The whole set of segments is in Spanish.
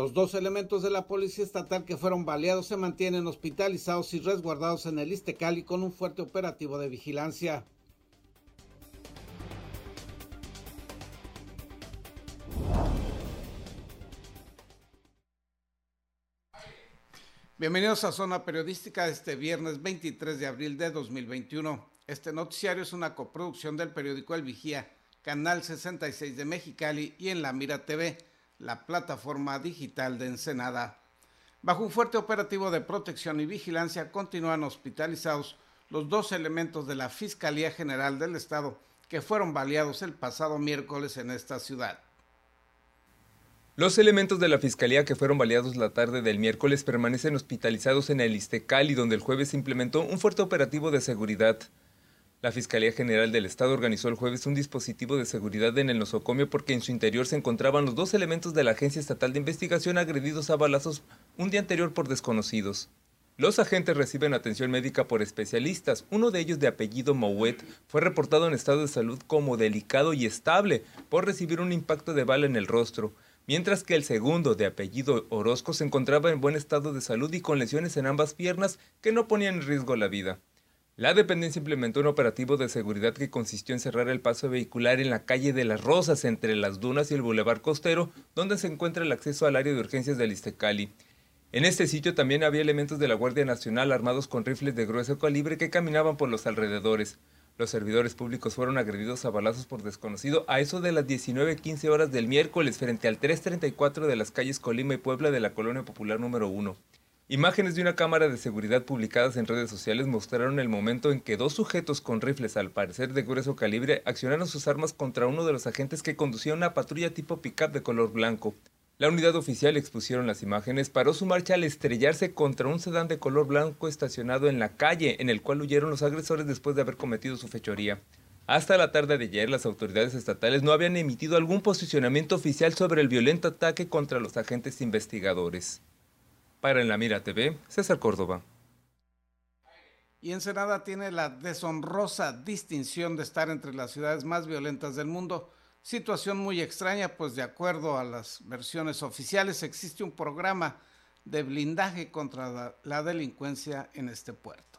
Los dos elementos de la Policía Estatal que fueron baleados se mantienen hospitalizados y resguardados en el Istecali con un fuerte operativo de vigilancia. Bienvenidos a Zona Periodística este viernes 23 de abril de 2021. Este noticiario es una coproducción del periódico El Vigía, Canal 66 de Mexicali y en La Mira TV, la plataforma digital de Ensenada. Bajo un fuerte operativo de protección y vigilancia continúan hospitalizados los dos elementos de la Fiscalía General del Estado que fueron baleados el pasado miércoles en esta ciudad. Los elementos de la fiscalía que fueron baleados la tarde del miércoles permanecen hospitalizados en el Istecali, donde el jueves se implementó un fuerte operativo de seguridad. La Fiscalía General del Estado organizó el jueves un dispositivo de seguridad en el nosocomio porque en su interior se encontraban los dos elementos de la Agencia Estatal de Investigación agredidos a balazos un día anterior por desconocidos. Los agentes reciben atención médica por especialistas. Uno de ellos, de apellido Mouet, fue reportado en estado de salud como delicado y estable por recibir un impacto de bala en el rostro mientras que el segundo, de apellido Orozco, se encontraba en buen estado de salud y con lesiones en ambas piernas que no ponían en riesgo la vida. La dependencia implementó un operativo de seguridad que consistió en cerrar el paso vehicular en la calle de las Rosas entre las dunas y el bulevar costero, donde se encuentra el acceso al área de urgencias del Istecali. En este sitio también había elementos de la Guardia Nacional armados con rifles de grueso calibre que caminaban por los alrededores. Los servidores públicos fueron agredidos a balazos por desconocido a eso de las 19.15 horas del miércoles frente al 334 de las calles Colima y Puebla de la Colonia Popular número 1. Imágenes de una cámara de seguridad publicadas en redes sociales mostraron el momento en que dos sujetos con rifles al parecer de grueso calibre accionaron sus armas contra uno de los agentes que conducía una patrulla tipo pickup de color blanco. La unidad oficial expusieron las imágenes paró su marcha al estrellarse contra un sedán de color blanco estacionado en la calle, en el cual huyeron los agresores después de haber cometido su fechoría. Hasta la tarde de ayer, las autoridades estatales no habían emitido algún posicionamiento oficial sobre el violento ataque contra los agentes investigadores. Para En la Mira TV, César Córdoba. Y Ensenada tiene la deshonrosa distinción de estar entre las ciudades más violentas del mundo Situación muy extraña, pues de acuerdo a las versiones oficiales existe un programa de blindaje contra la, delincuencia en este puerto.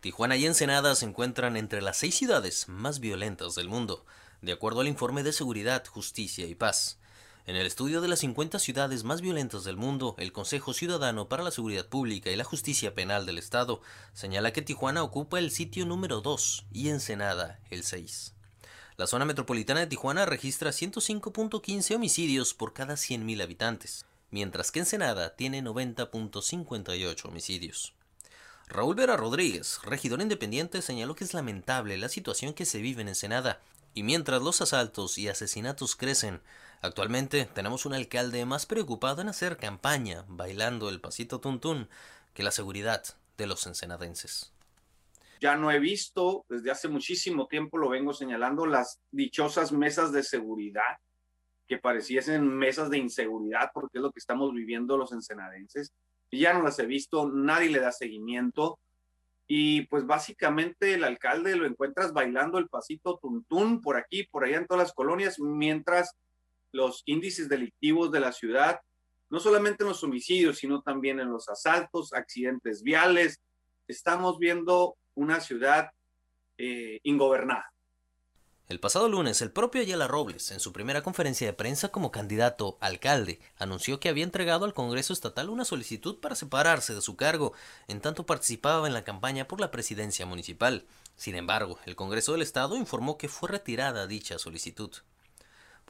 Tijuana y Ensenada se encuentran entre las seis ciudades más violentas del mundo, de acuerdo al informe de Seguridad, Justicia y Paz. En el estudio de las 50 ciudades más violentas del mundo, el Consejo Ciudadano para la Seguridad Pública y la Justicia Penal del Estado señala que Tijuana ocupa el sitio número 2 y Ensenada el 6. La zona metropolitana de Tijuana registra 105.15 homicidios por cada 100.000 habitantes, mientras que Ensenada tiene 90.58 homicidios. Raúl Vera Rodríguez, regidor independiente, señaló que es lamentable la situación que se vive en Ensenada, y mientras los asaltos y asesinatos crecen, actualmente tenemos un alcalde más preocupado en hacer campaña bailando el pasito tuntún que la seguridad de los ensenadenses ya no he visto, desde hace muchísimo tiempo lo vengo señalando, las dichosas mesas de seguridad, que pareciesen mesas de inseguridad, porque es lo que estamos viviendo los ensenadenses. Ya no las he visto, nadie le da seguimiento. Y pues básicamente el alcalde lo encuentras bailando el pasito tuntún por aquí, por allá en todas las colonias, mientras los índices delictivos de la ciudad, no solamente en los homicidios, sino también en los asaltos, accidentes viales, estamos viendo una ciudad eh, ingobernada. El pasado lunes, el propio Ayala Robles, en su primera conferencia de prensa como candidato alcalde, anunció que había entregado al Congreso Estatal una solicitud para separarse de su cargo, en tanto participaba en la campaña por la presidencia municipal. Sin embargo, el Congreso del Estado informó que fue retirada dicha solicitud.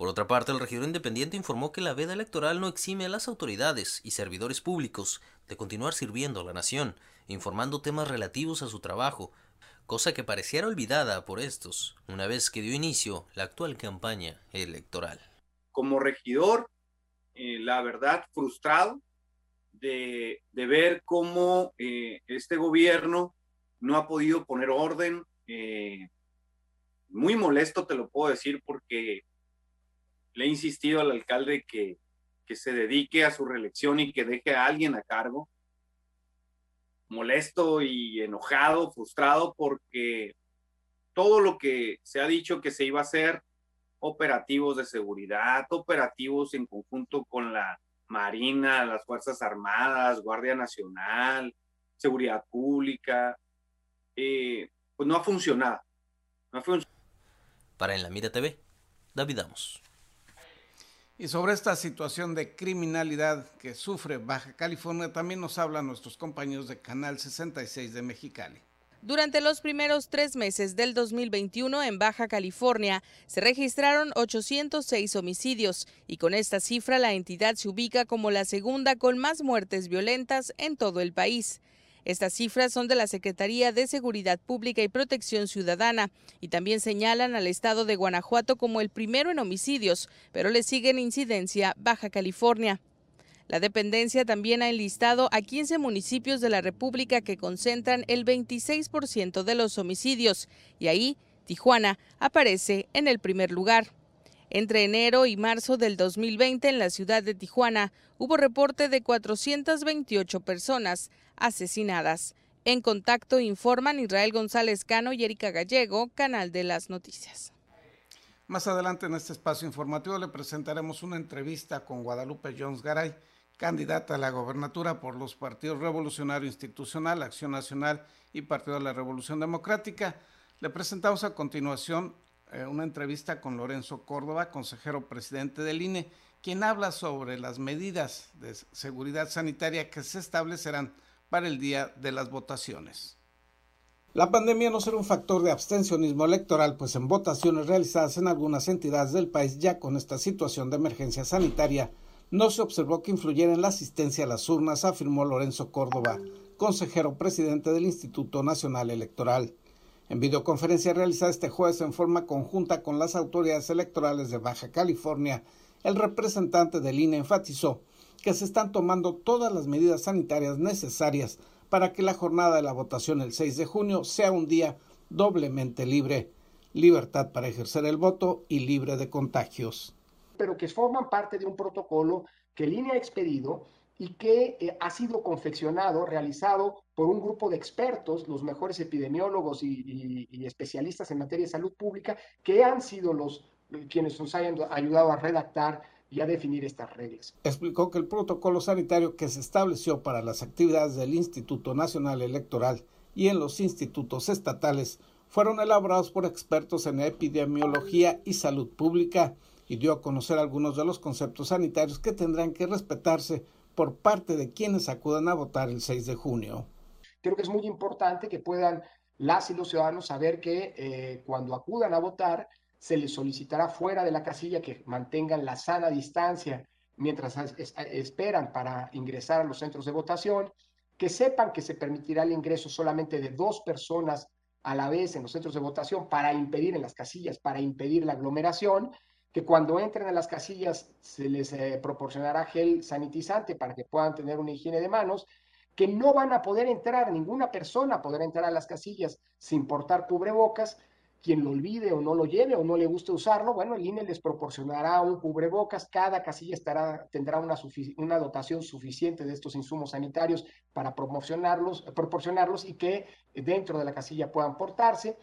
Por otra parte, el regidor independiente informó que la veda electoral no exime a las autoridades y servidores públicos de continuar sirviendo a la nación, informando temas relativos a su trabajo, cosa que pareciera olvidada por estos, una vez que dio inicio la actual campaña electoral. Como regidor, eh, la verdad, frustrado de, ver cómo eh, este gobierno no ha podido poner orden. Eh, muy molesto, te lo puedo decir, porque le he insistido al alcalde que, que se dedique a su reelección y que deje a alguien a cargo molesto y enojado, frustrado, porque todo lo que se ha dicho que se iba a hacer, operativos de seguridad, operativos en conjunto con la Marina, las Fuerzas Armadas, Guardia Nacional, Seguridad Pública, eh, pues no ha funcionado. Para En la Mira TV, David Amos. Y sobre esta situación de criminalidad que sufre Baja California también nos hablan nuestros compañeros de Canal 66 de Mexicali. Durante los primeros tres meses del 2021 en Baja California se registraron 806 homicidios y con esta cifra la entidad se ubica como la segunda con más muertes violentas en todo el país. Estas cifras son de la Secretaría de Seguridad Pública y Protección Ciudadana y también señalan al estado de Guanajuato como el primero en homicidios, pero le sigue en incidencia Baja California. La dependencia también ha enlistado a 15 municipios de la República que concentran el 26% de los homicidios y ahí Tijuana aparece en el primer lugar. Entre enero y marzo del 2020 en la ciudad de Tijuana hubo reporte de 428 personas asesinadas. En contacto informan Israel González Cano y Erika Gallego, Canal de las Noticias. Más adelante en este espacio informativo le presentaremos una entrevista con Guadalupe Jones Garay candidata a la gobernatura por los partidos Revolucionario Institucional, Acción Nacional y Partido de la Revolución Democrática. Le presentamos a continuación eh, una entrevista con Lorenzo Córdoba, consejero presidente del INE, quien habla sobre las medidas de seguridad sanitaria que se establecerán para el día de las votaciones. La pandemia no será un factor de abstencionismo electoral, pues en votaciones realizadas en algunas entidades del país ya con esta situación de emergencia sanitaria, no se observó que influyera en la asistencia a las urnas, afirmó Lorenzo Córdoba, consejero presidente del Instituto Nacional Electoral. En videoconferencia realizada este jueves en forma conjunta con las autoridades electorales de Baja California, el representante del INE enfatizó que se están tomando todas las medidas sanitarias necesarias para que la jornada de la votación el 6 de junio sea un día doblemente libre, libertad para ejercer el voto y libre de contagios. Pero que forman parte de un protocolo que el INE ha expedido y que eh, ha sido confeccionado, realizado por un grupo de expertos, los mejores epidemiólogos y, especialistas en materia de salud pública, que han sido los eh, quienes nos hayan ayudado a redactar y a definir estas reglas. Explicó que el protocolo sanitario que se estableció para las actividades del Instituto Nacional Electoral y en los institutos estatales fueron elaborados por expertos en epidemiología y salud pública y dio a conocer algunos de los conceptos sanitarios que tendrán que respetarse por parte de quienes acudan a votar el 6 de junio. Creo que es muy importante que puedan las y los ciudadanos saber que eh, cuando acudan a votar se les solicitará fuera de la casilla que mantengan la sana distancia mientras esperan para ingresar a los centros de votación, que sepan que se permitirá el ingreso solamente de dos personas a la vez en los centros de votación para impedir en las casillas, para impedir la aglomeración que cuando entren a las casillas se les eh, proporcionará gel sanitizante para que puedan tener una higiene de manos, que no van a poder entrar, ninguna persona podrá entrar a las casillas sin portar cubrebocas, quien lo olvide o no lo lleve o no le guste usarlo, bueno, el INE les proporcionará un cubrebocas, cada casilla estará, tendrá una, una dotación suficiente de estos insumos sanitarios para promocionarlos, proporcionarlos y que dentro de la casilla puedan portarse.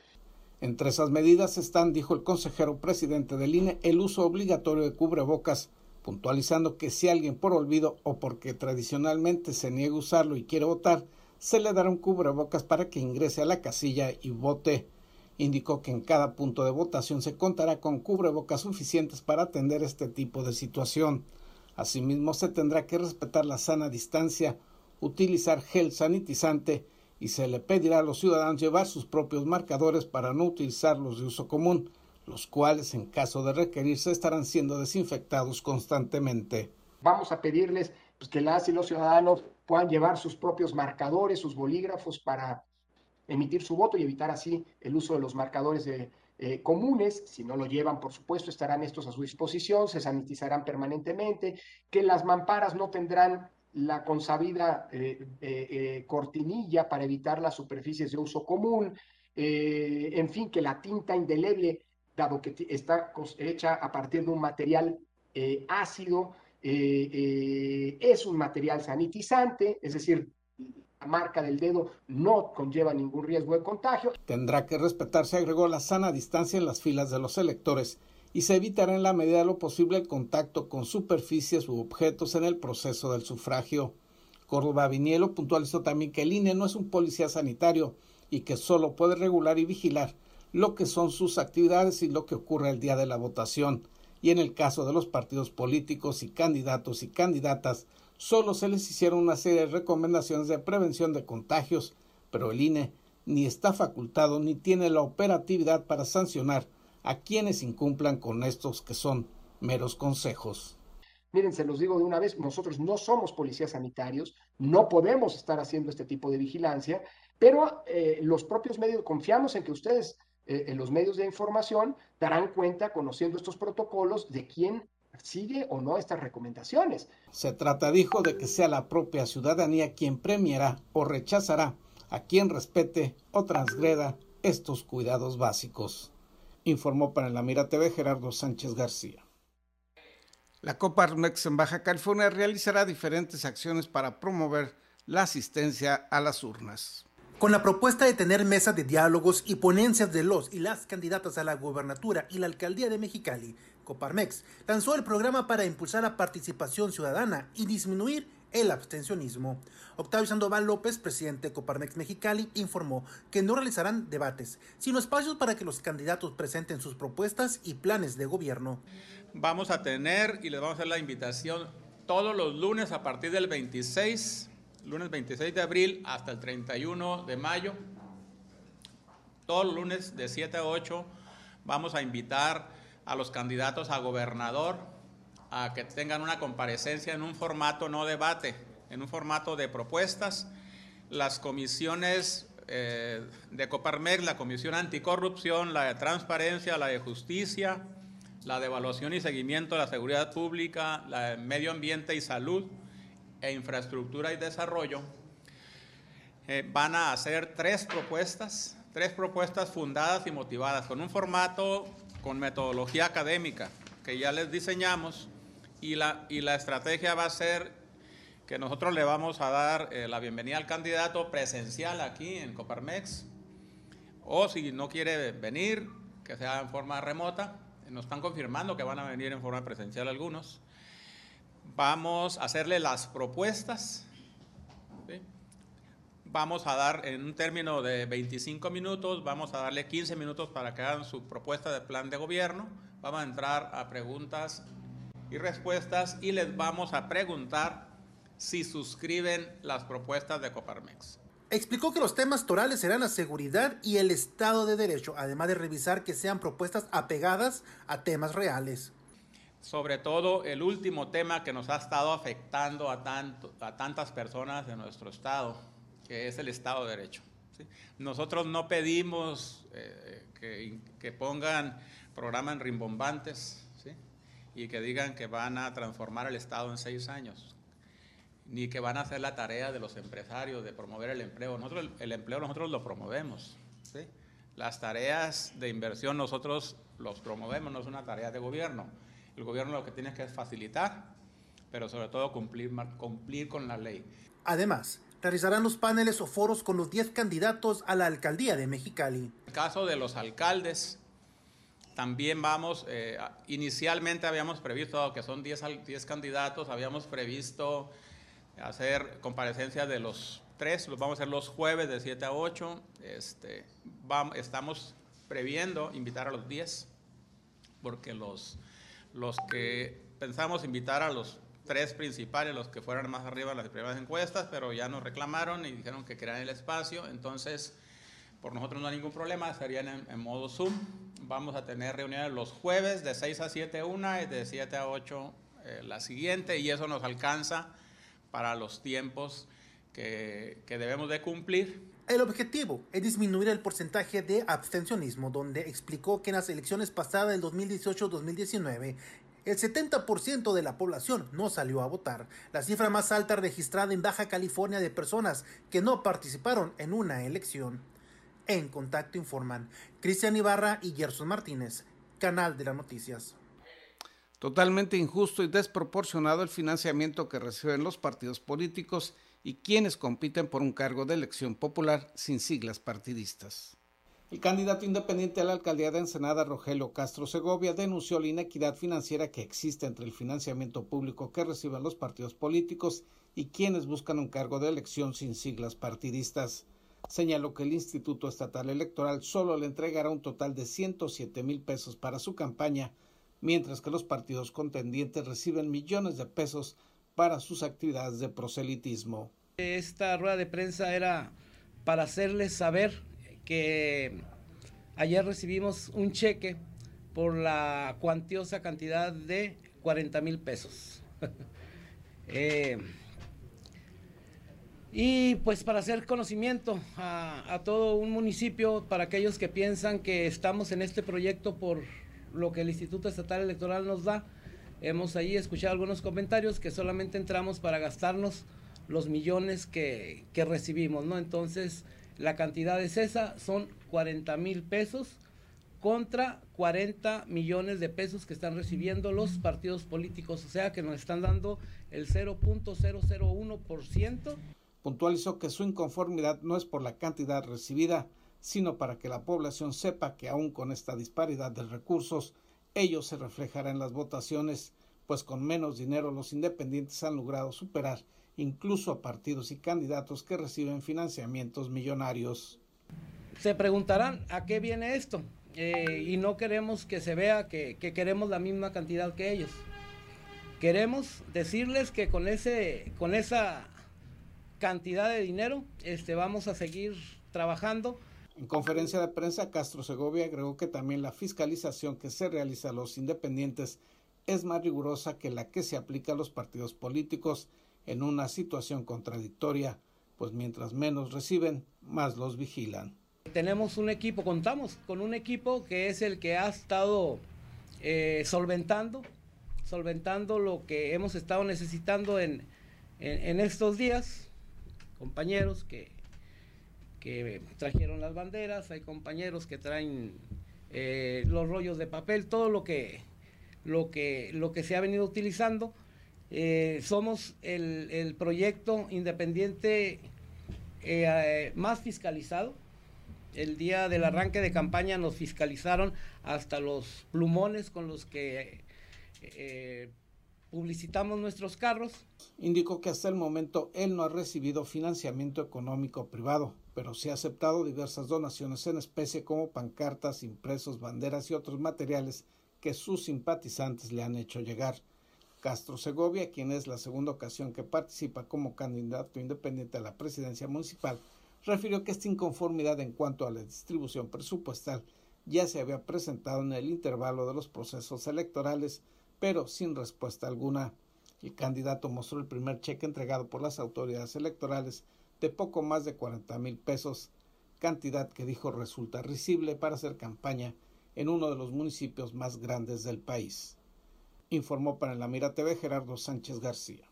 Entre esas medidas están, dijo el consejero presidente del INE, el uso obligatorio de cubrebocas, puntualizando que si alguien por olvido o porque tradicionalmente se niega a usarlo y quiere votar, se le dará un cubrebocas para que ingrese a la casilla y vote. Indicó que en cada punto de votación se contará con cubrebocas suficientes para atender este tipo de situación. Asimismo, se tendrá que respetar la sana distancia, utilizar gel sanitizante y se le pedirá a los ciudadanos llevar sus propios marcadores para no utilizar los de uso común, los cuales en caso de requerirse estarán siendo desinfectados constantemente. Vamos a pedirles pues, que las y los ciudadanos puedan llevar sus propios marcadores, sus bolígrafos para emitir su voto y evitar así el uso de los marcadores eh, comunes. Si no lo llevan, por supuesto, estarán estos a su disposición, se sanitizarán permanentemente, que las mamparas no tendrán la consabida eh, eh, eh, cortinilla para evitar las superficies de uso común, en fin, que la tinta indeleble, dado que está hecha a partir de un material ácido, es un material sanitizante, es decir, la marca del dedo no conlleva ningún riesgo de contagio. Tendrá que respetarse, agregó, la sana distancia en las filas de los electores y se evitará en la medida de lo posible el contacto con superficies u objetos en el proceso del sufragio. Córdoba Vinielo puntualizó también que el INE no es un policía sanitario y que solo puede regular y vigilar lo que son sus actividades y lo que ocurre el día de la votación. Y en el caso de los partidos políticos y candidatos y candidatas, solo se les hicieron una serie de recomendaciones de prevención de contagios, pero el INE ni está facultado ni tiene la operatividad para sancionar a quienes incumplan con estos que son meros consejos. Miren, se los digo de una vez, nosotros no somos policías sanitarios, no podemos estar haciendo este tipo de vigilancia, pero eh, los propios medios, confiamos en que ustedes, eh, en los medios de información, darán cuenta, conociendo estos protocolos, de quién sigue o no estas recomendaciones. Se trata, dijo, de que sea la propia ciudadanía quien premiará o rechazará a quien respete o transgreda estos cuidados básicos informó para la Mira TV Gerardo Sánchez García. La Coparmex en Baja California realizará diferentes acciones para promover la asistencia a las urnas. Con la propuesta de tener mesas de diálogos y ponencias de los y las candidatas a la gubernatura y la alcaldía de Mexicali, Coparmex lanzó el programa para impulsar la participación ciudadana y disminuir el abstencionismo. Octavio Sandoval López, presidente de Coparmex Mexicali, informó que no realizarán debates, sino espacios para que los candidatos presenten sus propuestas y planes de gobierno. Vamos a tener y les vamos a hacer la invitación todos los lunes a partir del 26, lunes 26 de abril hasta el 31 de mayo. Todos los lunes de 7 a 8 vamos a invitar a los candidatos a gobernador, a que tengan una comparecencia en un formato no debate, en un formato de propuestas. Las comisiones eh, de Coparmex, la Comisión Anticorrupción, la de Transparencia, la de Justicia, la de Evaluación y Seguimiento de la Seguridad Pública, la de Medio Ambiente y Salud e Infraestructura y Desarrollo, eh, van a hacer tres propuestas, tres propuestas fundadas y motivadas, con un formato, con metodología académica, que ya les diseñamos y la, y estrategia va a ser que nosotros le vamos a dar eh, la bienvenida al candidato presencial aquí en Coparmex, o si no quiere venir, que sea en forma remota. Nos están confirmando que van a venir en forma presencial algunos. Vamos a hacerle las propuestas. Vamos a dar en un término de 25 minutos, vamos a darle 15 minutos para que hagan su propuesta de plan de gobierno. Vamos a entrar a preguntas y respuestas y les vamos a preguntar si suscriben las propuestas de Coparmex. Explicó que los temas torales serán la seguridad y el Estado de Derecho, además de revisar que sean propuestas apegadas a temas reales. Sobre todo el último tema que nos ha estado afectando a, tanto, a tantas personas de nuestro Estado, que es el Estado de Derecho. Nosotros no pedimos eh, que, que pongan programas rimbombantes, y que digan que van a transformar el Estado en seis años, ni que van a hacer la tarea de los empresarios de promover el empleo. Nosotros el, empleo nosotros lo promovemos. Las tareas de inversión nosotros los promovemos, no es una tarea de gobierno. El gobierno lo que tiene que es facilitar, pero sobre todo cumplir, cumplir con la ley. Además, realizarán los paneles o foros con los 10 candidatos a la alcaldía de Mexicali. En el caso de los alcaldes, también vamos, eh, inicialmente habíamos previsto, que son 10, 10 candidatos, habíamos previsto hacer comparecencia de los tres, los vamos a hacer los jueves de 7 a 8. Este, vamos, estamos previendo invitar a los 10, porque los, los que pensamos invitar a los tres principales, los que fueran más arriba en las primeras encuestas, pero ya nos reclamaron y dijeron que querían el espacio, entonces por nosotros no hay ningún problema, serían en modo Zoom vamos a tener reuniones los jueves de 6 a 7 una y de 7 a 8 eh, la siguiente y eso nos alcanza para los tiempos que, que debemos de cumplir. El objetivo es disminuir el porcentaje de abstencionismo, donde explicó que en las elecciones pasadas del 2018-2019 el 70% de la población no salió a votar, la cifra más alta registrada en Baja California de personas que no participaron en una elección. En Contacto informan Cristian Ibarra y Gerson Martínez, Canal de las Noticias. Totalmente injusto y desproporcionado el financiamiento que reciben los partidos políticos y quienes compiten por un cargo de elección popular sin siglas partidistas. El candidato independiente a la alcaldía de Ensenada, Rogelio Castro Segovia, denunció la inequidad financiera que existe entre el financiamiento público que reciben los partidos políticos y quienes buscan un cargo de elección sin siglas partidistas. Señaló que el Instituto Estatal Electoral solo le entregará un total de 107 mil pesos para su campaña, mientras que los partidos contendientes reciben millones de pesos para sus actividades de proselitismo. Esta rueda de prensa era para hacerles saber que ayer recibimos un cheque por la cuantiosa cantidad de 40 mil pesos. eh, y pues para hacer conocimiento a, todo un municipio, para aquellos que piensan que estamos en este proyecto por lo que el Instituto Estatal Electoral nos da, hemos ahí escuchado algunos comentarios que solamente entramos para gastarnos los millones que, que recibimos, ¿no? Entonces, la cantidad es esa, son 40 mil pesos contra 40 millones de pesos que están recibiendo los partidos políticos, o sea que nos están dando el 0.001% puntualizó que su inconformidad no es por la cantidad recibida, sino para que la población sepa que aún con esta disparidad de recursos, ello se reflejará en las votaciones, pues con menos dinero los independientes han logrado superar incluso a partidos y candidatos que reciben financiamientos millonarios. Se preguntarán a qué viene esto eh, y no queremos que se vea que, que queremos la misma cantidad que ellos. Queremos decirles que con, ese, con esa cantidad de dinero, este, vamos a seguir trabajando. En conferencia de prensa, Castro Segovia agregó que también la fiscalización que se realiza a los independientes es más rigurosa que la que se aplica a los partidos políticos en una situación contradictoria, pues mientras menos reciben, más los vigilan. Tenemos un equipo, contamos con un equipo que es el que ha estado eh, solventando, solventando lo que hemos estado necesitando en, en, en estos días, compañeros que, que trajeron las banderas, hay compañeros que traen eh, los rollos de papel, todo lo que, lo que, lo que se ha venido utilizando. Eh, somos el, el, proyecto independiente eh, más fiscalizado. El día del arranque de campaña nos fiscalizaron hasta los plumones con los que publicitamos nuestros carros. Indicó que hasta el momento él no ha recibido financiamiento económico privado, pero sí ha aceptado diversas donaciones en especie como pancartas, impresos, banderas y otros materiales que sus simpatizantes le han hecho llegar. Castro Segovia, quien es la segunda ocasión que participa como candidato independiente a la presidencia municipal, refirió que esta inconformidad en cuanto a la distribución presupuestal ya se había presentado en el intervalo de los procesos electorales pero sin respuesta alguna. El candidato mostró el primer cheque entregado por las autoridades electorales de poco más de 40 mil pesos, cantidad que dijo resulta risible para hacer campaña en uno de los municipios más grandes del país. Informó para la Mira TV Gerardo Sánchez García.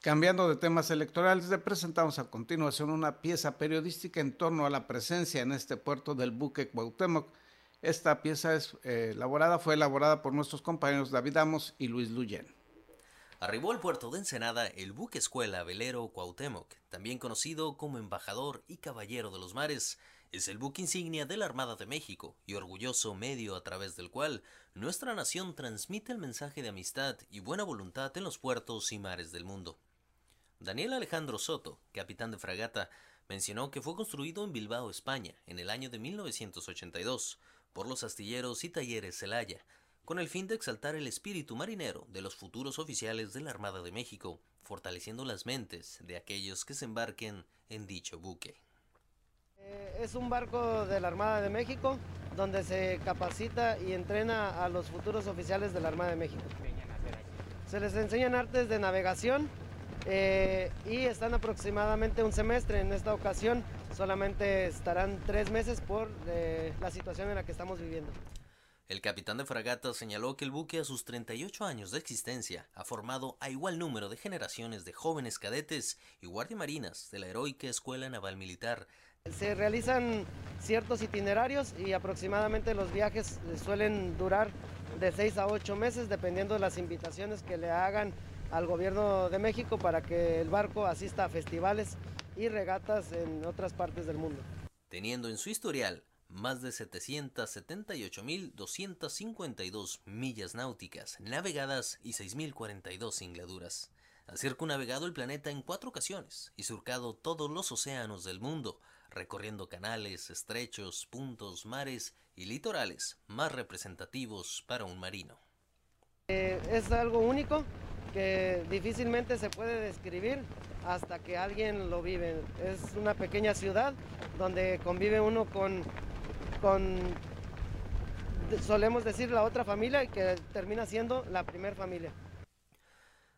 Cambiando de temas electorales, le presentamos a continuación una pieza periodística en torno a la presencia en este puerto del buque Cuauhtémoc esta pieza eh, elaborada, fue elaborada por nuestros compañeros David Amos y Luis Luyen. Arribó al puerto de Ensenada el buque escuela velero Cuauhtémoc, también conocido como embajador y caballero de los mares. Es el buque insignia de la Armada de México y orgulloso medio a través del cual nuestra nación transmite el mensaje de amistad y buena voluntad en los puertos y mares del mundo. Daniel Alejandro Soto, capitán de fragata, mencionó que fue construido en Bilbao, España, en el año de 1982 por los astilleros y talleres Celaya, con el fin de exaltar el espíritu marinero de los futuros oficiales de la Armada de México, fortaleciendo las mentes de aquellos que se embarquen en dicho buque. Eh, es un barco de la Armada de México donde se capacita y entrena a los futuros oficiales de la Armada de México. Se les enseñan artes de navegación eh, y están aproximadamente un semestre. En esta ocasión solamente estarán tres meses por eh, la situación en la que estamos viviendo. El capitán de fragata señaló que el buque a sus 38 años de existencia ha formado a igual número de generaciones de jóvenes cadetes y guardiamarinas de la heroica Escuela Naval Militar. Se realizan ciertos itinerarios y aproximadamente los viajes suelen durar de 6 a 8 meses dependiendo de las invitaciones que le hagan al gobierno de México para que el barco asista a festivales y regatas en otras partes del mundo. teniendo en su historial más de 778.252 millas náuticas navegadas y 6.042 singladuras. Ha circunnavegado el planeta en cuatro ocasiones y surcado todos los océanos del mundo, recorriendo canales, estrechos, puntos, mares y litorales más representativos para un marino. Eh, es algo único que difícilmente se puede describir hasta que alguien lo vive. Es una pequeña ciudad donde convive uno con con, solemos decir, la otra familia y que termina siendo la primer familia.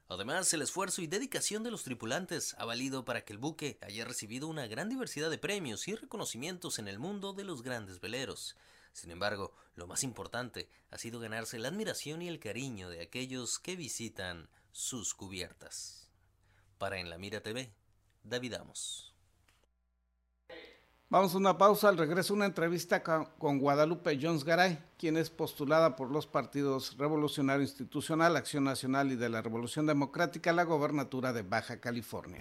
Además, el esfuerzo y dedicación de los tripulantes ha valido para que el buque haya recibido una gran diversidad de premios y reconocimientos en el mundo de los grandes veleros. Sin embargo, lo más importante ha sido ganarse la admiración y el cariño de aquellos que visitan sus cubiertas. Para En la Mira TV, David Amos. Vamos a una pausa, al regreso una entrevista con Guadalupe Jones Garay, quien es postulada por los partidos Revolucionario Institucional, Acción Nacional y de la Revolución Democrática a la gobernatura de Baja California.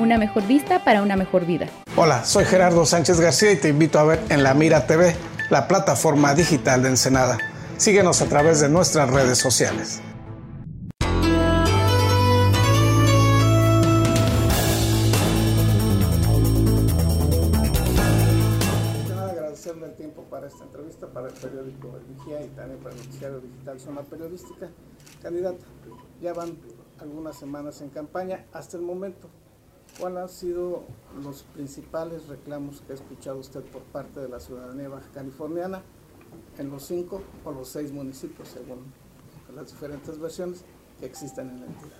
una mejor vista para una mejor vida. Hola, soy Gerardo Sánchez García y te invito a ver en La Mira TV, la plataforma digital de Ensenada. Síguenos a través de nuestras redes sociales. agradeciendo el tiempo para esta entrevista, para el periódico El Vigía y también para el noticiario digital Zona Periodística. Candidata, ya van algunas semanas en campaña. Hasta el momento, ¿Cuáles han sido los principales reclamos que ha escuchado usted por parte de la ciudadanía baja californiana en los cinco o los seis municipios, según las diferentes versiones que existen en la entidad?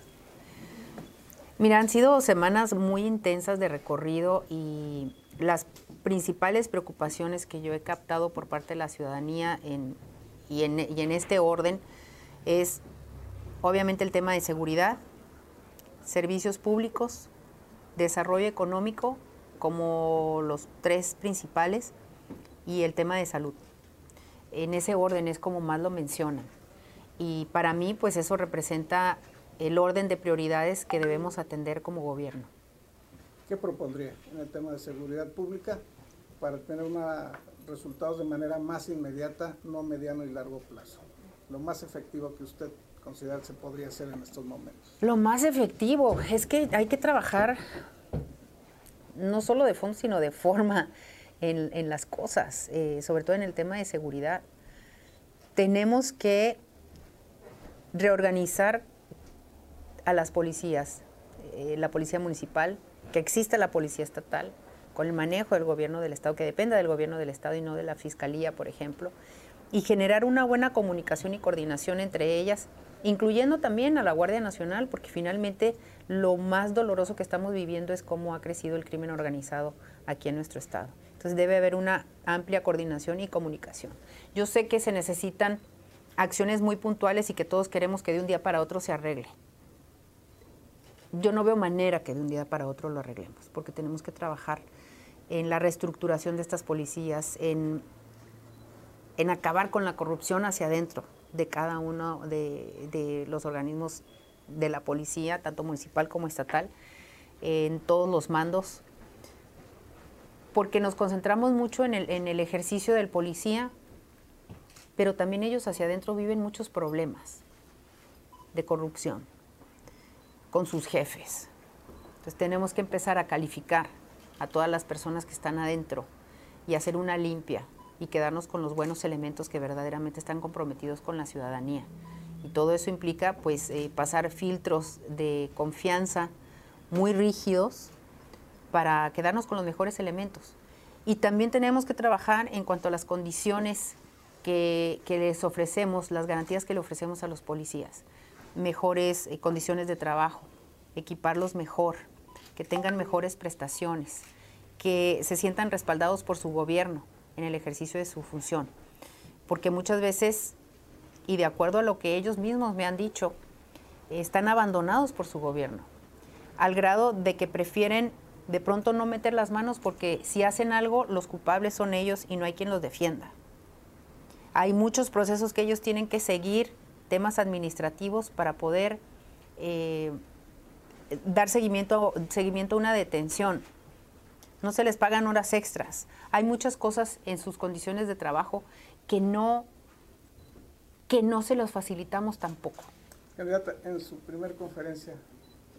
Mira, han sido semanas muy intensas de recorrido y las principales preocupaciones que yo he captado por parte de la ciudadanía en, y, en, y en este orden es obviamente el tema de seguridad, servicios públicos, desarrollo económico como los tres principales y el tema de salud. En ese orden es como más lo mencionan. Y para mí, pues eso representa el orden de prioridades que debemos atender como gobierno. ¿Qué propondría en el tema de seguridad pública para tener una, resultados de manera más inmediata, no mediano y largo plazo? Lo más efectivo que usted considerar se podría hacer en estos momentos? Lo más efectivo es que hay que trabajar no solo de fondo, sino de forma en, las cosas, eh, sobre todo en el tema de seguridad. Tenemos que reorganizar a las policías, eh, la policía municipal, que exista la policía estatal, con el manejo del gobierno del Estado, que dependa del gobierno del Estado y no de la Fiscalía, por ejemplo, y generar una buena comunicación y coordinación entre ellas incluyendo también a la Guardia Nacional, porque finalmente lo más doloroso que estamos viviendo es cómo ha crecido el crimen organizado aquí en nuestro estado. Entonces debe haber una amplia coordinación y comunicación. Yo sé que se necesitan acciones muy puntuales y que todos queremos que de un día para otro se arregle. Yo no veo manera que de un día para otro lo arreglemos, porque tenemos que trabajar en la reestructuración de estas policías, en, en acabar con la corrupción hacia adentro, de cada uno de, los organismos de la policía, tanto municipal como estatal, en todos los mandos, porque nos concentramos mucho en el, en el ejercicio del policía, pero también ellos hacia adentro viven muchos problemas de corrupción con sus jefes. Entonces tenemos que empezar a calificar a todas las personas que están adentro y hacer una limpia y quedarnos con los buenos elementos que verdaderamente están comprometidos con la ciudadanía. Y todo eso implica pues eh, pasar filtros de confianza muy rígidos para quedarnos con los mejores elementos. Y también tenemos que trabajar en cuanto a las condiciones que, que les ofrecemos, las garantías que le ofrecemos a los policías. mejores eh, condiciones de trabajo, equiparlos mejor, que tengan mejores prestaciones, que se sientan respaldados por su gobierno en el ejercicio de su función. Porque muchas veces, y de acuerdo a lo que ellos mismos me han dicho, están abandonados por su gobierno, al grado de que prefieren de pronto no meter las manos porque si hacen algo, los culpables son ellos y no hay quien los defienda. Hay muchos procesos que ellos tienen que seguir, temas administrativos, para poder eh, dar seguimiento, seguimiento a una detención. No se les pagan horas extras. Hay muchas cosas en sus condiciones de trabajo que no, que no se los facilitamos tampoco. Candidata, en su primera conferencia,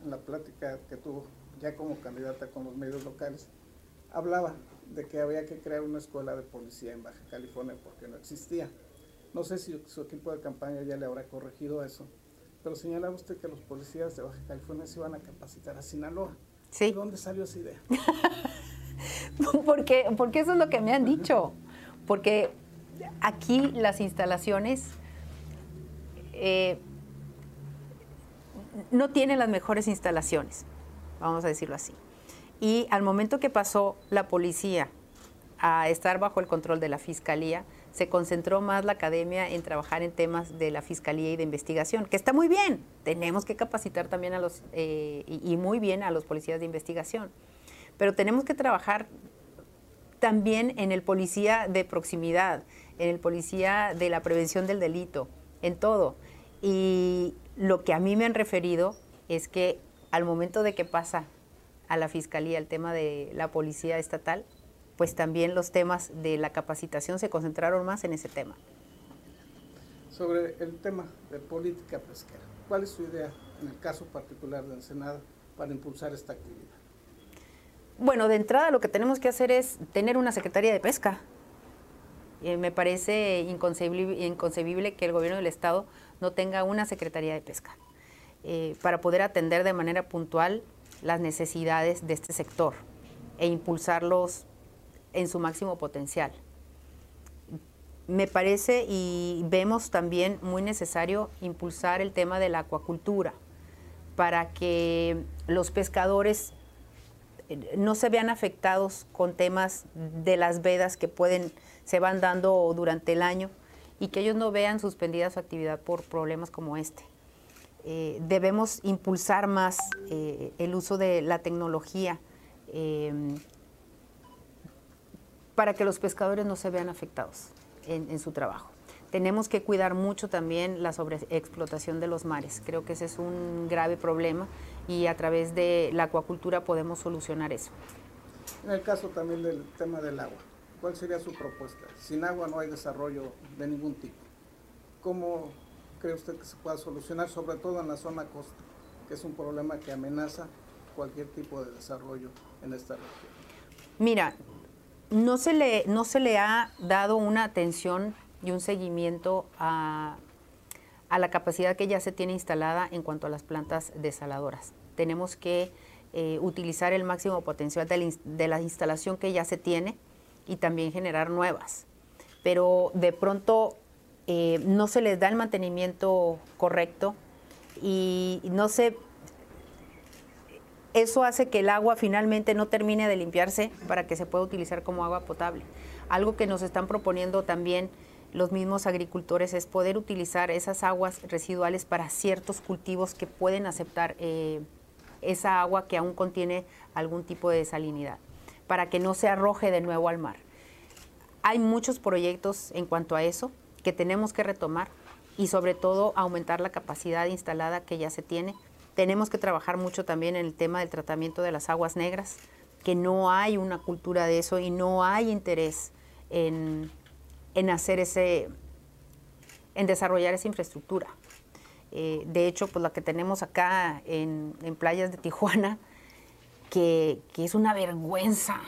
en la plática que tuvo ya como candidata con los medios locales, hablaba de que había que crear una escuela de policía en Baja California porque no existía. No sé si su equipo de campaña ya le habrá corregido eso, pero señalaba usted que los policías de Baja California se iban a capacitar a Sinaloa. Sí. ¿De dónde salió esa idea? porque, porque eso es lo que me han dicho. Porque aquí las instalaciones eh, no tienen las mejores instalaciones, vamos a decirlo así. Y al momento que pasó la policía a estar bajo el control de la fiscalía, se concentró más la academia en trabajar en temas de la fiscalía y de investigación, que está muy bien. Tenemos que capacitar también a los, eh, y, y muy bien a los policías de investigación. Pero tenemos que trabajar también en el policía de proximidad, en el policía de la prevención del delito, en todo. Y lo que a mí me han referido es que al momento de que pasa a la fiscalía el tema de la policía estatal, pues también los temas de la capacitación se concentraron más en ese tema. Sobre el tema de política pesquera, ¿cuál es su idea en el caso particular de Ensenada para impulsar esta actividad? Bueno, de entrada lo que tenemos que hacer es tener una Secretaría de Pesca. Me parece inconcebible, inconcebible, que el gobierno del Estado no tenga una Secretaría de Pesca eh, para poder atender de manera puntual las necesidades de este sector e impulsarlos en su máximo potencial. Me parece y vemos también muy necesario impulsar el tema de la acuacultura para que los pescadores no se vean afectados con temas de las vedas que pueden se van dando durante el año y que ellos no vean suspendida su actividad por problemas como este. Eh, debemos impulsar más eh, el uso de la tecnología para que los pescadores no se vean afectados en, su trabajo. Tenemos que cuidar mucho también la sobreexplotación de los mares. Creo que ese es un grave problema y a través de la acuacultura podemos solucionar eso. En el caso también del tema del agua, ¿cuál sería su propuesta? Sin agua no hay desarrollo de ningún tipo. ¿Cómo cree usted que se pueda solucionar, sobre todo en la zona costa, que es un problema que amenaza cualquier tipo de desarrollo en esta región? Mira, no se le, no se le ha dado una atención y un seguimiento a, la capacidad que ya se tiene instalada en cuanto a las plantas desaladoras. Tenemos que eh, utilizar el máximo potencial de la, instalación que ya se tiene y también generar nuevas. Pero de pronto eh, no se les da el mantenimiento correcto y no se eso hace que el agua finalmente no termine de limpiarse para que se pueda utilizar como agua potable. Algo que nos están proponiendo también los mismos agricultores es poder utilizar esas aguas residuales para ciertos cultivos que pueden aceptar eh, esa agua que aún contiene algún tipo de salinidad, para que no se arroje de nuevo al mar. Hay muchos proyectos en cuanto a eso que tenemos que retomar y sobre todo aumentar la capacidad instalada que ya se tiene tenemos que trabajar mucho también en el tema del tratamiento de las aguas negras, que no hay una cultura de eso y no hay interés en, hacer ese, en desarrollar esa infraestructura. Eh, de hecho, pues la que tenemos acá en, playas de Tijuana, que, es una vergüenza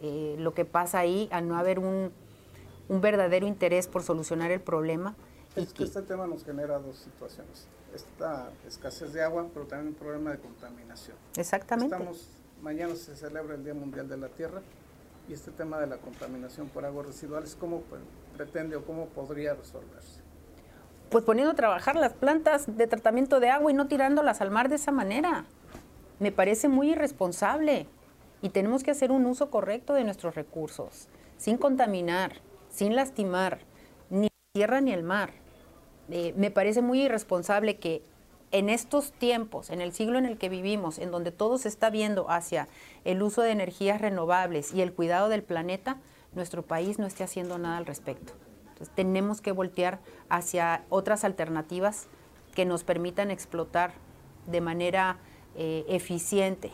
eh, lo que pasa ahí al no haber un, verdadero interés por solucionar el problema. Es que este tema nos genera dos situaciones esta escasez de agua, pero también un problema de contaminación. Exactamente. Estamos, mañana se celebra el Día Mundial de la Tierra este tema de la contaminación por aguas residuales, ¿cómo pretende o cómo podría resolverse? pues poniendo a trabajar las plantas de tratamiento de agua y no tirándolas al mar de esa manera. Me parece muy irresponsable y tenemos que hacer un uso correcto de nuestros recursos, sin contaminar, sin lastimar ni la tierra ni el mar. Eh, me parece muy irresponsable que en estos tiempos, en el siglo en el que vivimos, en donde todo se está viendo hacia el uso de energías renovables y el cuidado del planeta, nuestro país no esté haciendo nada al respecto. Entonces tenemos que voltear hacia otras alternativas que nos permitan explotar de manera eh, eficiente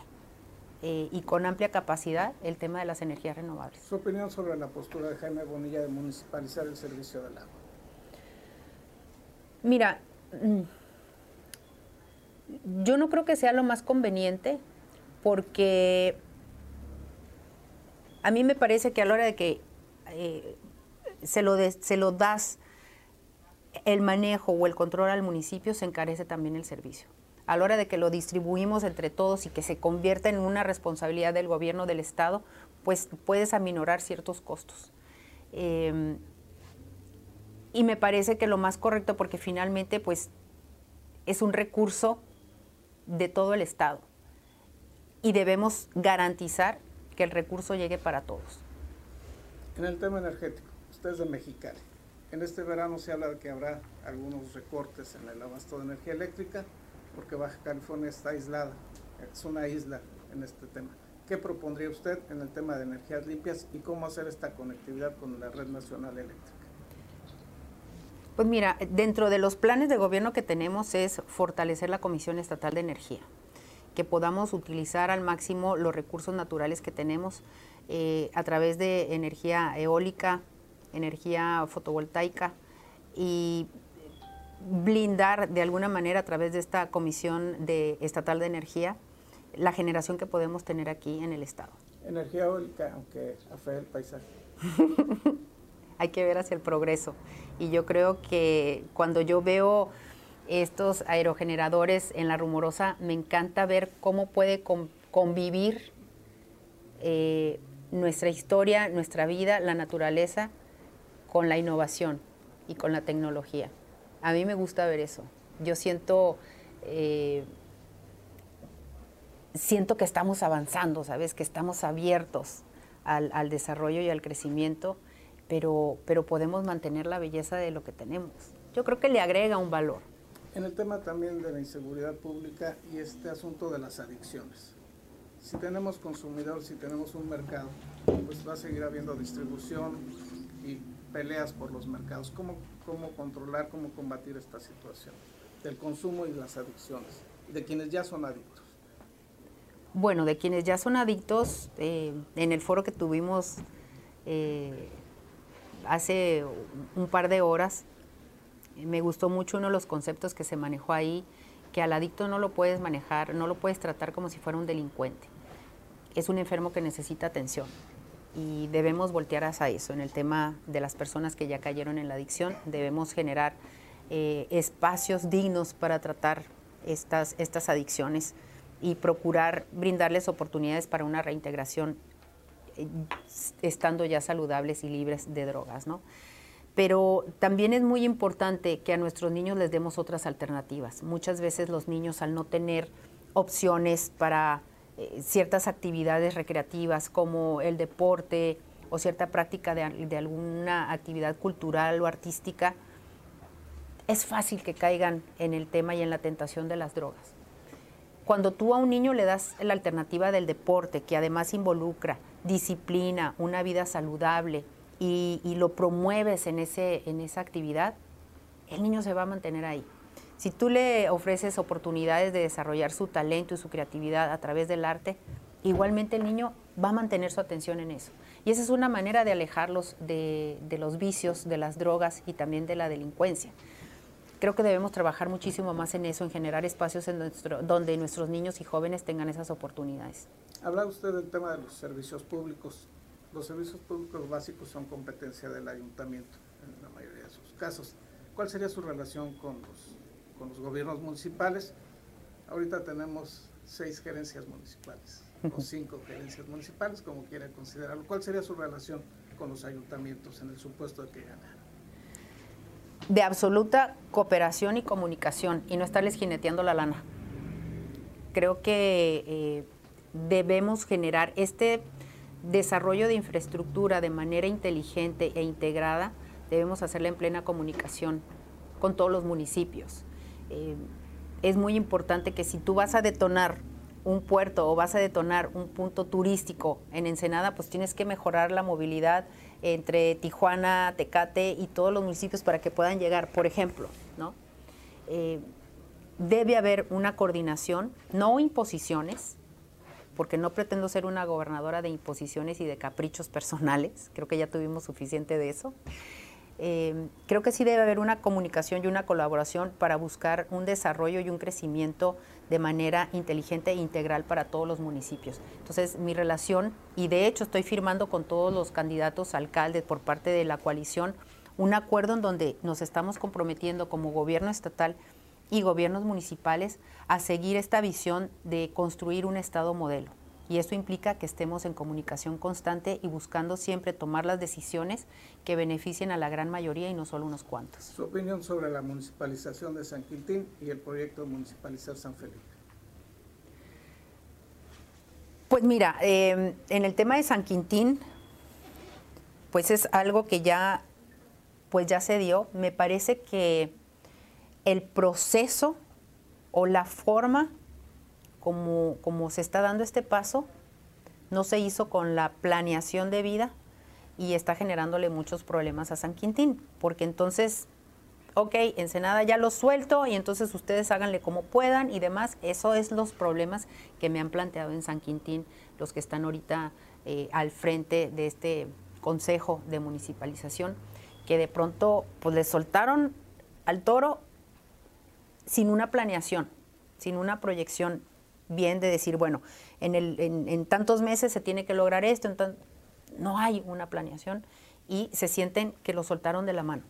eh, y con amplia capacidad el tema de las energías renovables. Su opinión sobre la postura de Jaime Bonilla de municipalizar el servicio del agua. Mira, yo no creo que sea lo más conveniente porque a mí me parece que a la hora de que eh, se, lo se lo das el manejo o el control al municipio, se encarece también el servicio. A la hora de que lo distribuimos entre todos y que se convierta en una responsabilidad del gobierno del Estado, pues puedes aminorar ciertos costos. Em, y me parece que lo más correcto, porque finalmente pues es un recurso de todo el Estado y debemos garantizar que el recurso llegue para todos. En el tema energético, usted es de Mexicali. En este verano se habla de que habrá algunos recortes en el abasto de energía eléctrica porque Baja California está aislada, es una isla en este tema. ¿Qué propondría usted en el tema de energías limpias y cómo hacer esta conectividad con la red nacional eléctrica? Pues mira, dentro de los planes de gobierno que tenemos es fortalecer la Comisión Estatal de Energía, que podamos utilizar al máximo los recursos naturales que tenemos eh, a través de energía eólica, energía fotovoltaica y blindar de alguna manera a través de esta Comisión de, Estatal de Energía la generación que podemos tener aquí en el Estado. Energía eólica, aunque afee el paisaje. Hay que ver hacia el progreso. Y yo creo que cuando yo veo estos aerogeneradores en la rumorosa, me encanta ver cómo puede convivir eh, nuestra historia, nuestra vida, la naturaleza, con la innovación y con la tecnología. A mí me gusta ver eso. Yo siento, eh, siento que estamos avanzando, ¿sabes? Que estamos abiertos al desarrollo y al crecimiento pero, pero podemos mantener la belleza de lo que tenemos. Yo creo que le agrega un valor. En el tema también de la inseguridad pública y este asunto de las adicciones. Si tenemos consumidores, si tenemos un mercado, pues va a seguir habiendo distribución y peleas por los mercados. ¿Cómo, cómo controlar, cómo combatir esta situación del consumo y las adicciones? De quienes ya son adictos. Bueno, de quienes ya son adictos, eh, en el foro que tuvimos eh, hace un par de horas. Me gustó mucho uno de los conceptos que se manejó ahí, que al adicto no lo puedes manejar, no lo puedes tratar como si fuera un delincuente. Es un enfermo que necesita atención y debemos voltear hacia eso. En el tema de las personas que ya cayeron en la adicción, debemos generar eh, espacios dignos para tratar estas, estas adicciones y procurar brindarles oportunidades para una reintegración estando ya saludables y libres de drogas, ¿no? Pero también es muy importante que a nuestros niños les demos otras alternativas. Muchas veces los niños al no tener opciones para eh, ciertas actividades recreativas como el deporte o cierta práctica de, de alguna actividad cultural o artística, es fácil que caigan en el tema y en la tentación de las drogas. Cuando tú a un niño le das la alternativa del deporte, que además involucra disciplina, una vida saludable y, lo promueves en, ese, en esa actividad, el niño se va a mantener ahí. Si tú le ofreces oportunidades de desarrollar su talento y su creatividad a través del arte, igualmente el niño va a mantener su atención en eso. Y esa es una manera de alejarlos de, de los vicios, de las drogas y también de la delincuencia. Creo que debemos trabajar muchísimo más en eso, en generar espacios en nuestro, donde nuestros niños y jóvenes tengan esas oportunidades. Habla usted del tema de los servicios públicos. Los servicios públicos básicos son competencia del ayuntamiento en la mayoría de sus casos. ¿Cuál sería su relación con los, con los gobiernos municipales? Ahorita tenemos seis gerencias municipales o cinco gerencias municipales, como quiera considerarlo. ¿Cuál sería su relación con los ayuntamientos en el supuesto de que ganara? De absoluta cooperación y comunicación y no estarles jineteando la lana. Creo que eh, debemos generar este desarrollo de infraestructura de manera inteligente e integrada, debemos hacerla en plena comunicación con todos los municipios. Eh, es muy importante que si tú vas a detonar un puerto o vas a detonar un punto turístico en Ensenada, pues tienes que mejorar la movilidad entre Tijuana, Tecate y todos los municipios para que puedan llegar, por ejemplo, ¿no? Eh, debe haber una coordinación, no imposiciones, porque no pretendo ser una gobernadora de imposiciones y de caprichos personales, creo que ya tuvimos suficiente de eso, eh, creo que sí debe haber una comunicación y una colaboración para buscar un desarrollo y un crecimiento de manera inteligente e integral para todos los municipios. Entonces, mi relación, y de hecho estoy firmando con todos los candidatos alcaldes por parte de la coalición, un acuerdo en donde nos estamos comprometiendo como gobierno estatal y gobiernos municipales a seguir esta visión de construir un Estado modelo y eso implica que estemos en comunicación constante y buscando siempre tomar las decisiones que beneficien a la gran mayoría y no solo unos cuantos. Su opinión sobre la municipalización de San Quintín y el proyecto de municipalizar San Felipe. Pues mira, em, en el tema de San Quintín, pues es algo que ya, pues ya se dio. Me parece que el proceso o la forma como, como se está dando este paso, no se hizo con la planeación de vida y está generándole muchos problemas a San Quintín, porque entonces, ok, Ensenada ya lo suelto y entonces ustedes háganle como puedan y demás. Eso es los problemas que me han planteado en San Quintín los que están ahorita eh, al frente de este consejo de municipalización, que de pronto pues le soltaron al toro sin una planeación, sin una proyección bien de decir, bueno, en, el, en, tantos meses se tiene que lograr esto, no hay una planeación y se sienten que lo soltaron de la mano.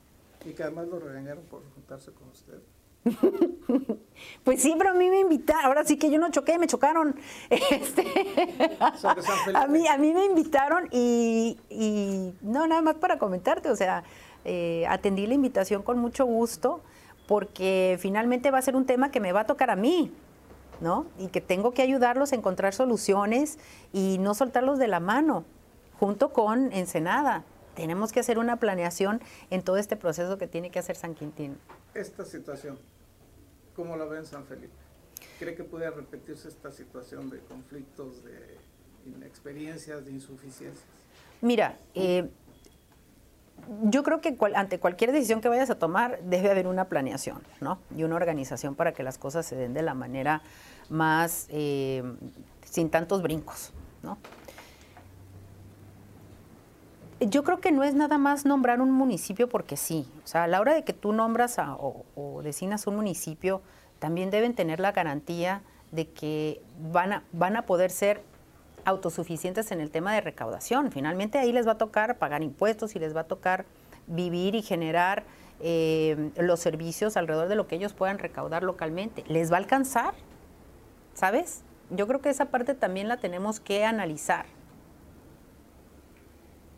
Y que además lo regañaron por juntarse con usted. pues sí, pero a mí me invitaron, ahora sí que yo no choqué, me chocaron. Este, a, mí, a mí me invitaron y, y, no, nada más para comentarte, o sea, eh, atendí la invitación con mucho gusto porque finalmente va a ser un tema que me va a tocar a mí. ¿No? Y que tengo que ayudarlos a encontrar soluciones y no soltarlos de la mano, junto con Ensenada. Tenemos que hacer una planeación en todo este proceso que tiene que hacer San Quintín. Esta situación, ¿cómo la ven San Felipe? ¿Cree que puede repetirse esta situación de conflictos, de inexperiencias, de insuficiencias? Mira, eh, yo creo que ante cualquier decisión que vayas a tomar debe haber una planeación, ¿no? Y una organización para que las cosas se den de la manera más, eh, sin tantos brincos, ¿no? Yo creo que no es nada más nombrar un municipio porque sí. O sea, a la hora de que tú nombras o, o designas un municipio, también deben tener la garantía de que van a, van a poder ser autosuficientes en el tema de recaudación. Finalmente ahí les va a tocar pagar impuestos y les va a tocar vivir y generar eh, los servicios alrededor de lo que ellos puedan recaudar localmente. ¿Les va a alcanzar? ¿Sabes? Yo creo que esa parte también la tenemos que analizar.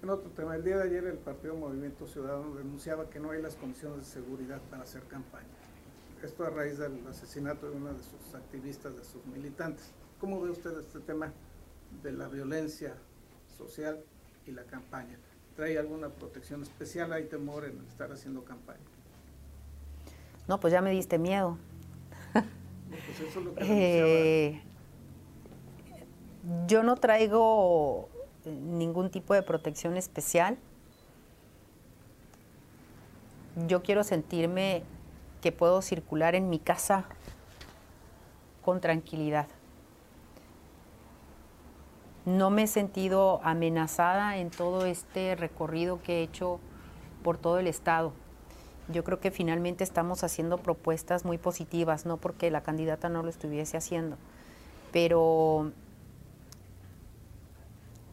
En otro tema, el día de ayer el Partido Movimiento Ciudadano denunciaba que no hay las condiciones de seguridad para hacer campaña. Esto a raíz del asesinato de uno de sus activistas, de sus militantes. ¿Cómo ve usted este tema? De la violencia social y la campaña. ¿Trae alguna protección especial? ¿Hay temor en estar haciendo campaña? No, pues ya me diste miedo. Eh, yo no traigo ningún tipo de protección especial. Yo quiero sentirme que puedo circular en mi casa con tranquilidad no me he sentido amenazada en todo este recorrido que he hecho por todo el estado. Yo creo que finalmente estamos haciendo propuestas muy positivas, no porque la candidata no lo estuviese haciendo, pero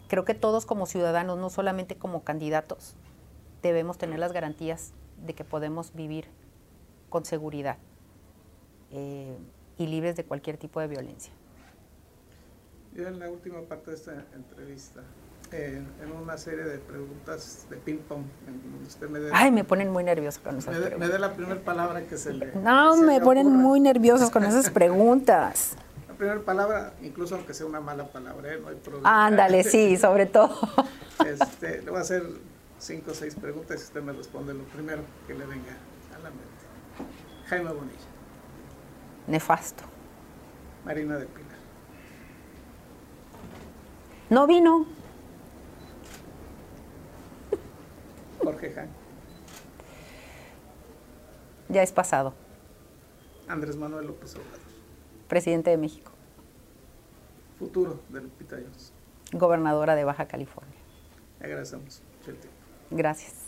creo que todos como ciudadanos, no solamente como candidatos, debemos tener las garantías de que podemos vivir con seguridad eh, y libres de cualquier tipo de violencia. Ya en la última parte de esta entrevista, eh, en una serie de preguntas de ping-pong. Me Ay, me ponen muy nerviosa con esas me preguntas. Me dé la primera palabra que se le. No, me ponen muy nerviosos con esas preguntas. La primera palabra, incluso aunque sea una mala palabra, ¿eh? no hay problema. Ándale, sí, sobre todo. Este, le voy a hacer cinco o seis preguntas y usted me responde lo primero que le venga a la mente. Jaime Bonilla. Nefasto. Marina de Pilar. No vino. Jorge Jaime. Ya es pasado. Andrés Manuel López Obrador. Presidente de México. Futuro de Lupita Jones. Gobernadora de Baja California. Agradecemos mucho el tiempo. Gracias.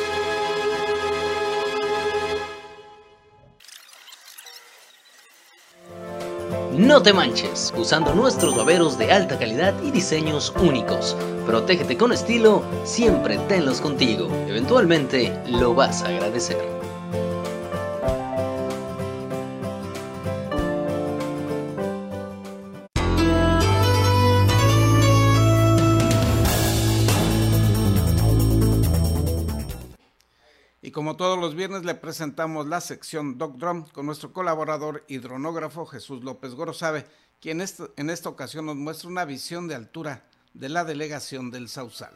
No te manches, usando nuestros baberos de alta calidad y diseños únicos. Protégete con estilo, siempre tenlos contigo. Eventualmente lo vas a agradecer. Los viernes le presentamos la sección Doc Drum con nuestro colaborador hidronógrafo Jesús López Gorosabe, quien en esta ocasión nos muestra una visión de altura de la delegación del Sausal.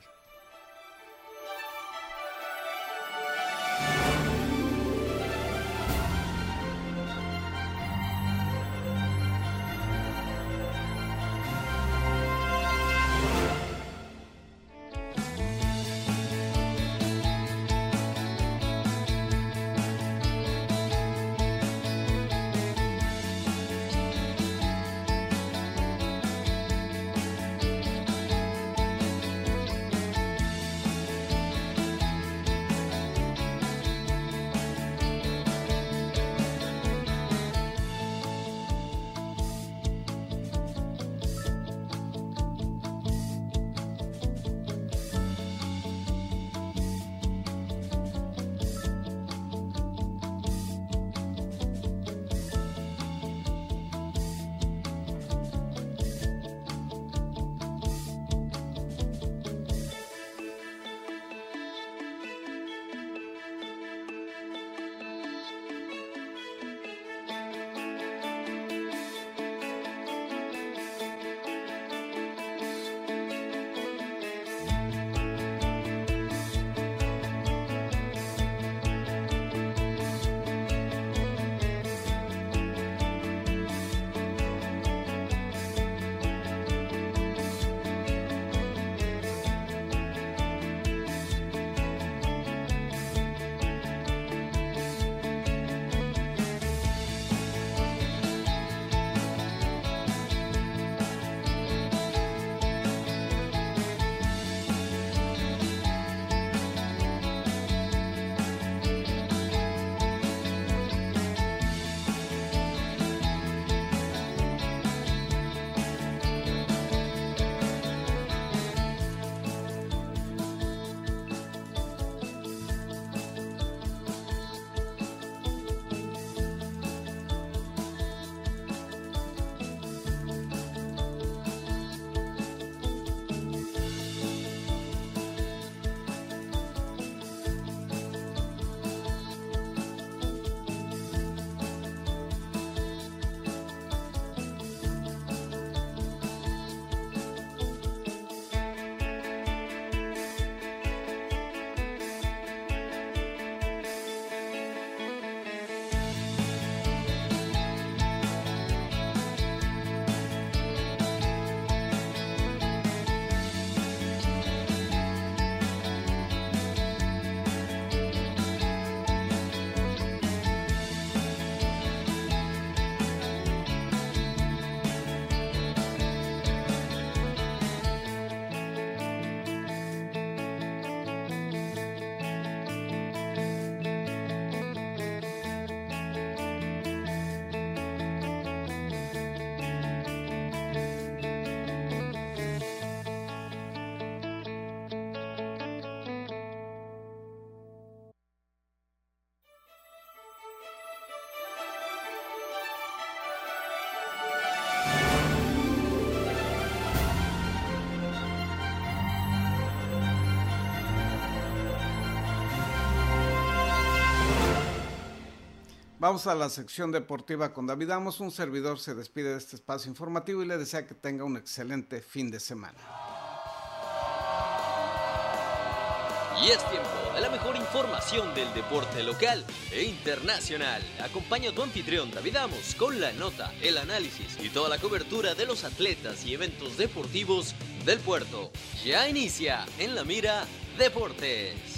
Vamos a la sección deportiva con David Amos. Un servidor se despide de este espacio informativo y le desea que tenga un excelente fin de semana. Y es tiempo de la mejor información del deporte local e internacional. Acompaña a tu anfitrión David Amos con la nota, el análisis y toda la cobertura de los atletas y eventos deportivos del puerto. Ya inicia en la mira Deportes.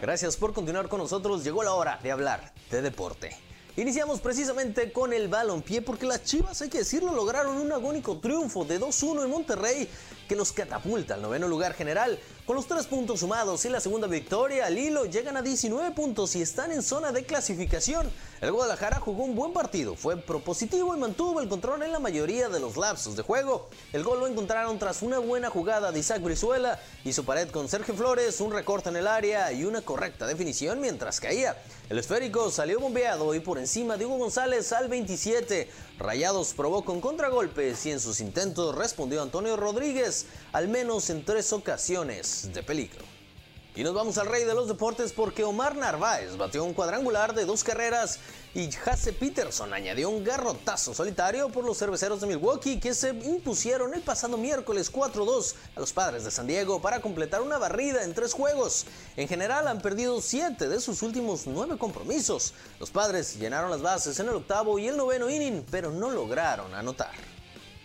Gracias por continuar con nosotros. Llegó la hora de hablar de deporte. Iniciamos precisamente con el balompié porque las Chivas, hay que decirlo, lograron un agónico triunfo de 2-1 en Monterrey que los catapulta al noveno lugar general. Con los tres puntos sumados y la segunda victoria al hilo llegan a 19 puntos y están en zona de clasificación. El Guadalajara jugó un buen partido, fue propositivo y mantuvo el control en la mayoría de los lapsos de juego. El gol lo encontraron tras una buena jugada de Isaac Brizuela y su pared con Sergio Flores, un recorte en el área y una correcta definición mientras caía. El esférico salió bombeado y por encima de Hugo González al 27. Rayados probó con contragolpes y en sus intentos respondió Antonio Rodríguez, al menos en tres ocasiones de peligro. Y nos vamos al rey de los deportes porque Omar Narváez batió un cuadrangular de dos carreras y Jase Peterson añadió un garrotazo solitario por los cerveceros de Milwaukee que se impusieron el pasado miércoles 4-2 a los padres de San Diego para completar una barrida en tres juegos. En general han perdido siete de sus últimos nueve compromisos. Los padres llenaron las bases en el octavo y el noveno inning, pero no lograron anotar.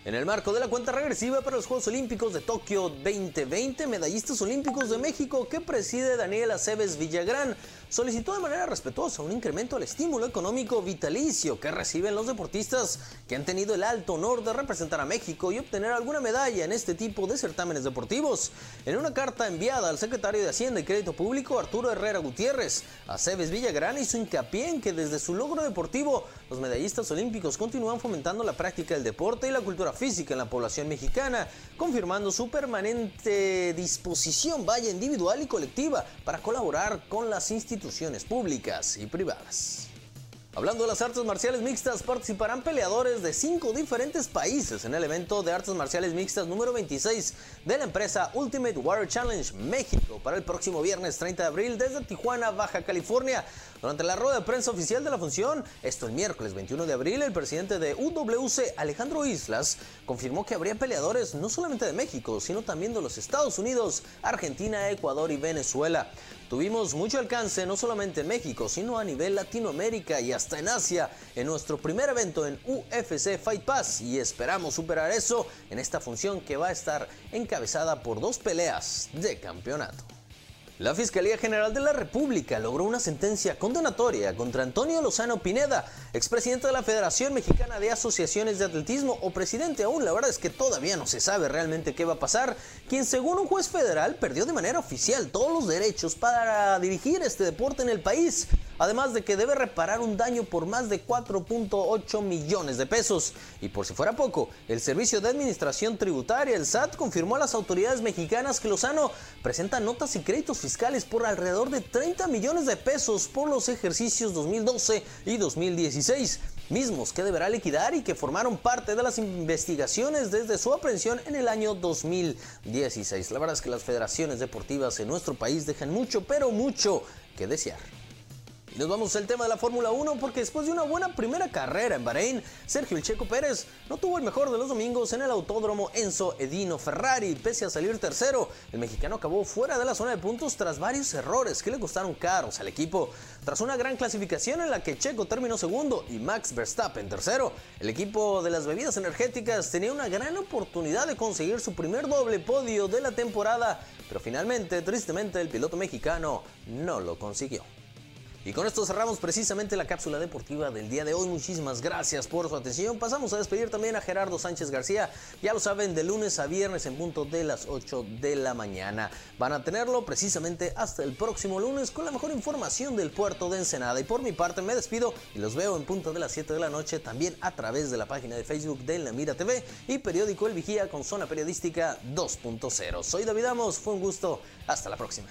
En el marco de la cuenta regresiva para los Juegos Olímpicos de Tokio 2020, medallistas olímpicos de México que preside Daniel Aceves Villagrán solicitó de manera respetuosa un incremento al estímulo económico vitalicio que reciben los deportistas que han tenido el alto honor de representar a México y obtener alguna medalla en este tipo de certámenes deportivos. En una carta enviada al secretario de Hacienda y Crédito Público, Arturo Herrera Gutiérrez, Aceves Villagrán hizo hincapié en que desde su logro deportivo, los medallistas olímpicos continúan fomentando la práctica del deporte y la cultura física en la población mexicana, confirmando su permanente disposición, vaya individual y colectiva, para colaborar con las instituciones instituciones públicas y privadas. Hablando de las artes marciales mixtas, participarán peleadores de cinco diferentes países en el evento de artes marciales mixtas número 26 de la empresa Ultimate Warrior Challenge México para el próximo viernes 30 de abril desde Tijuana, Baja California. Durante la rueda de prensa oficial de la función, esto el miércoles 21 de abril, el presidente de UWC, Alejandro Islas, confirmó que habría peleadores no solamente de México, sino también de los Estados Unidos, Argentina, Ecuador y Venezuela. Tuvimos mucho alcance no solamente en México, sino a nivel Latinoamérica y hasta en Asia en nuestro primer evento en UFC Fight Pass y esperamos superar eso en esta función que va a estar encabezada por dos peleas de campeonato. La Fiscalía General de la República logró una sentencia condenatoria contra Antonio Lozano Pineda, expresidente de la Federación Mexicana de Asociaciones de Atletismo o presidente aún. La verdad es que todavía no se sabe realmente qué va a pasar, quien según un juez federal perdió de manera oficial todos los derechos para dirigir este deporte en el país además de que debe reparar un daño por más de 4.8 millones de pesos. Y por si fuera poco, el Servicio de Administración Tributaria, el SAT, confirmó a las autoridades mexicanas que Lozano presenta notas y créditos fiscales por alrededor de 30 millones de pesos por los ejercicios 2012 y 2016 mismos que deberá liquidar y que formaron parte de las investigaciones desde su aprehensión en el año 2016. La verdad es que las federaciones deportivas en nuestro país dejan mucho, pero mucho que desear. Nos vamos al tema de la Fórmula 1 porque después de una buena primera carrera en Bahrein, Sergio El Checo Pérez no tuvo el mejor de los domingos en el autódromo Enzo Edino Ferrari. Pese a salir tercero, el mexicano acabó fuera de la zona de puntos tras varios errores que le costaron caros al equipo. Tras una gran clasificación en la que Checo terminó segundo y Max Verstappen tercero, el equipo de las bebidas energéticas tenía una gran oportunidad de conseguir su primer doble podio de la temporada, pero finalmente, tristemente, el piloto mexicano no lo consiguió. Y con esto cerramos precisamente la cápsula deportiva del día de hoy. Muchísimas gracias por su atención. Pasamos a despedir también a Gerardo Sánchez García. Ya lo saben, de lunes a viernes en punto de las 8 de la mañana. Van a tenerlo precisamente hasta el próximo lunes con la mejor información del puerto de Ensenada. Y por mi parte me despido y los veo en punto de las 7 de la noche también a través de la página de Facebook de La Mira TV y periódico El Vigía con zona periodística 2.0. Soy David Amos, fue un gusto. Hasta la próxima.